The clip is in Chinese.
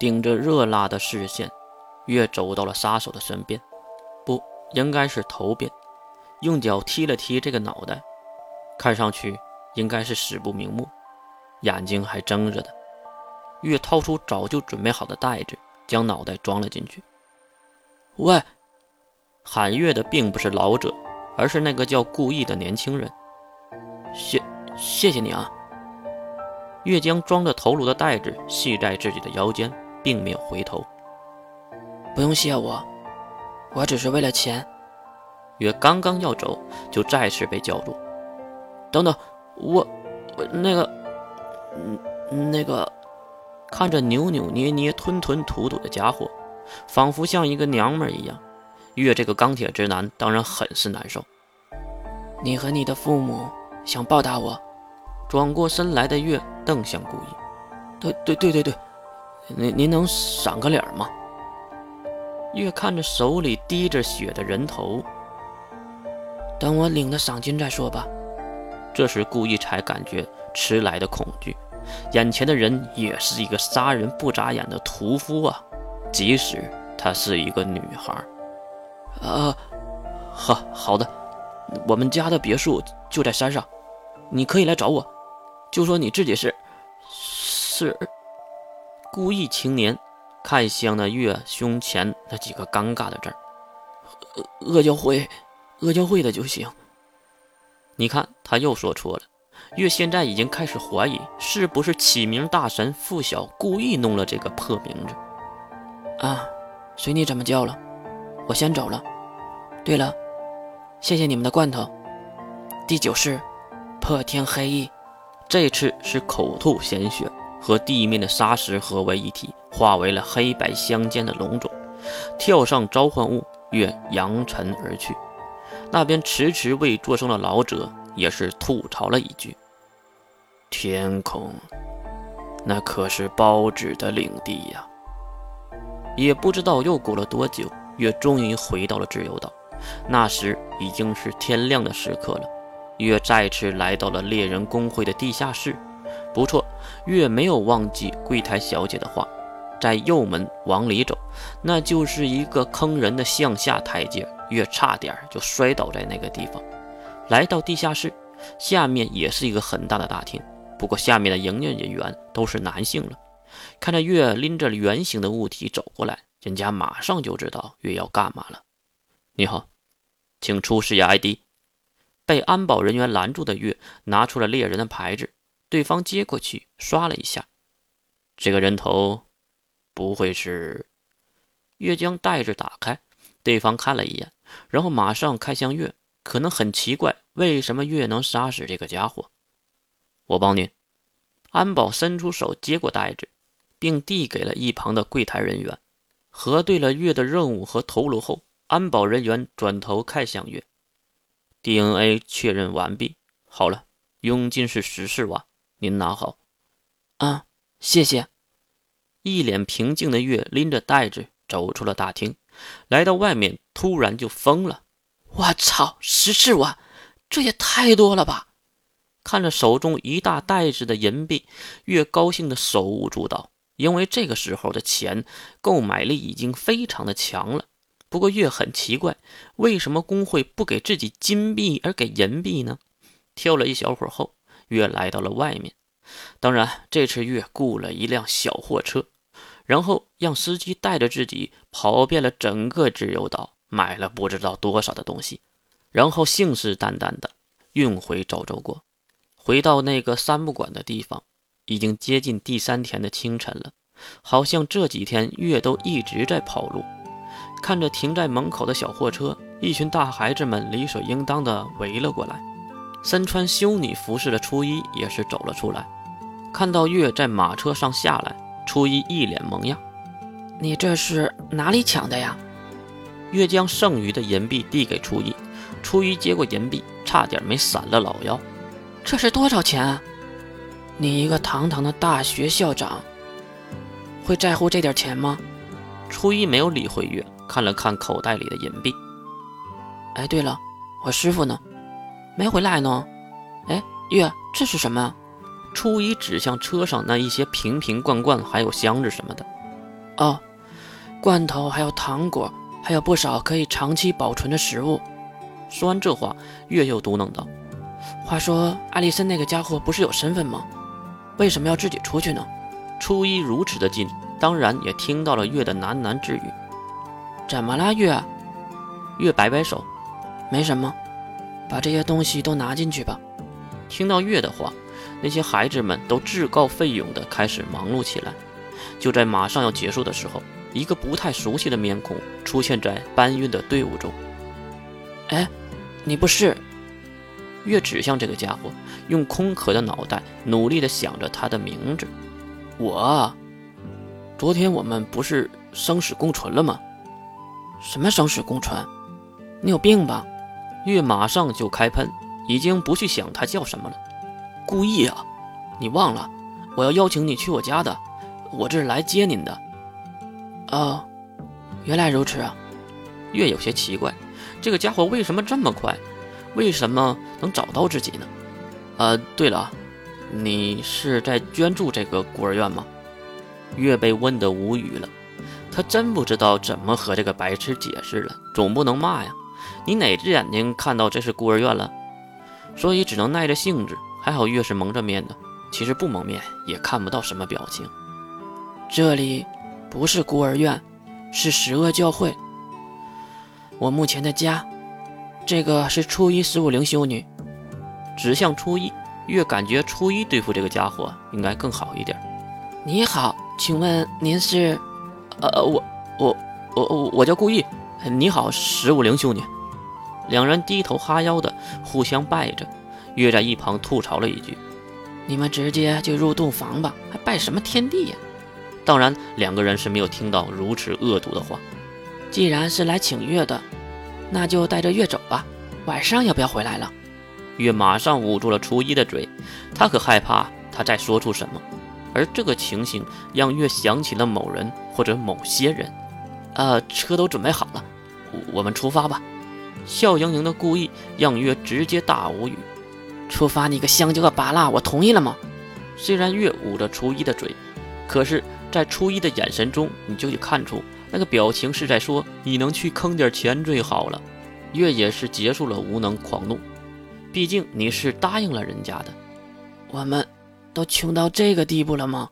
顶着热辣的视线，月走到了杀手的身边，不应该是头边，用脚踢了踢这个脑袋，看上去应该是死不瞑目，眼睛还睁着的。月掏出早就准备好的袋子，将脑袋装了进去。喂，喊月的并不是老者，而是那个叫顾意的年轻人。谢，谢谢你啊。月将装着头颅的袋子系在自己的腰间，并没有回头。不用谢我，我只是为了钱。月刚刚要走，就再次被叫住。等等，我，我那个，嗯，那个。看着扭扭捏捏、吞吞吐吐的家伙，仿佛像一个娘们一样，月这个钢铁直男当然很是难受。你和你的父母想报答我？转过身来的月瞪向顾意。对对对对对，您您能赏个脸吗？越看着手里滴着血的人头，等我领了赏金再说吧。这时顾意才感觉迟来的恐惧。眼前的人也是一个杀人不眨眼的屠夫啊！即使她是一个女孩，啊，好好的，我们家的别墅就在山上，你可以来找我，就说你自己是是故意青年，看向那月胸前那几个尴尬的字儿，恶教会，恶教会的就行。你看，他又说错了。月现在已经开始怀疑，是不是启明大神傅晓故意弄了这个破名字？啊，随你怎么叫了，我先走了。对了，谢谢你们的罐头。第九式，破天黑翼。这次是口吐鲜血，和地面的沙石合为一体，化为了黑白相间的龙种，跳上召唤物，月扬尘而去。那边迟迟未作声的老者。也是吐槽了一句：“天空，那可是包子的领地呀。”也不知道又过了多久，月终于回到了自由岛。那时已经是天亮的时刻了。月再次来到了猎人公会的地下室。不错，月没有忘记柜台小姐的话，在右门往里走，那就是一个坑人的向下台阶。月差点就摔倒在那个地方。来到地下室，下面也是一个很大的大厅，不过下面的营业人员都是男性了。看着月拎着圆形的物体走过来，人家马上就知道月要干嘛了。你好，请出示一下 ID。被安保人员拦住的月拿出了猎人的牌子，对方接过去刷了一下。这个人头，不会是？月将袋子打开，对方看了一眼，然后马上看向月。可能很奇怪，为什么月能杀死这个家伙？我帮您。安保伸出手接过袋子，并递给了一旁的柜台人员。核对了月的任务和头颅后，安保人员转头看向月，DNA 确认完毕。好了，佣金是十四万，您拿好。啊，谢谢。一脸平静的月拎着袋子走出了大厅，来到外面，突然就疯了。我操，十四万，这也太多了吧！看着手中一大袋子的银币，月高兴的手舞足蹈，因为这个时候的钱购买力已经非常的强了。不过月很奇怪，为什么工会不给自己金币而给银币呢？挑了一小会儿后，月来到了外面。当然，这次月雇了一辆小货车，然后让司机带着自己跑遍了整个自由岛。买了不知道多少的东西，然后信誓旦旦的运回赵州国。回到那个三不管的地方，已经接近第三天的清晨了。好像这几天月都一直在跑路。看着停在门口的小货车，一群大孩子们理所应当的围了过来。身穿修女服饰的初一也是走了出来，看到月在马车上下来，初一一脸萌样：“你这是哪里抢的呀？”月将剩余的银币递给初一，初一接过银币，差点没闪了老腰。这是多少钱啊？你一个堂堂的大学校长，会在乎这点钱吗？初一没有理会月，看了看口袋里的银币。哎，对了，我师傅呢？没回来呢。哎，月，这是什么？初一指向车上那一些瓶瓶罐罐，还有箱子什么的。哦，罐头还有糖果，还有不少可以长期保存的食物。说完这话，月又嘟囔道：“话说，艾丽森那个家伙不是有身份吗？为什么要自己出去呢？”初一如此的近，当然也听到了月的喃喃自语。怎么了，月？月摆摆手，没什么，把这些东西都拿进去吧。听到月的话，那些孩子们都自告奋勇地开始忙碌起来。就在马上要结束的时候，一个不太熟悉的面孔出现在搬运的队伍中。哎，你不是？月指向这个家伙，用空壳的脑袋努力地想着他的名字。我，昨天我们不是生死共存了吗？什么生死共存？你有病吧？月马上就开喷，已经不去想他叫什么了。故意啊！你忘了，我要邀请你去我家的，我这是来接您的。哦，原来如此啊！月有些奇怪，这个家伙为什么这么快？为什么能找到自己呢？呃，对了。你是在捐助这个孤儿院吗？月被问得无语了，他真不知道怎么和这个白痴解释了，总不能骂呀。你哪只眼睛看到这是孤儿院了？所以只能耐着性子。还好月是蒙着面的，其实不蒙面也看不到什么表情。这里不是孤儿院，是十恶教会。我目前的家，这个是初一十五灵修女，指向初一。越感觉初一对付这个家伙应该更好一点。你好，请问您是？呃，我我我我我叫顾意。你好，十五灵兄弟。两人低头哈腰的互相拜着。月在一旁吐槽了一句：“你们直接就入洞房吧，还拜什么天地呀？”当然，两个人是没有听到如此恶毒的话。既然是来请月的，那就带着月走吧。晚上要不要回来了？月马上捂住了初一的嘴，他可害怕他再说出什么。而这个情形让月想起了某人或者某些人。呃，车都准备好了，我们出发吧。笑盈盈的故意让月直接大无语。出发你个香蕉个拔拉，我同意了吗？虽然月捂着初一的嘴，可是，在初一的眼神中，你就得看出那个表情是在说：“你能去坑点钱最好了。”月也是结束了无能狂怒。毕竟你是答应了人家的，我们都穷到这个地步了吗？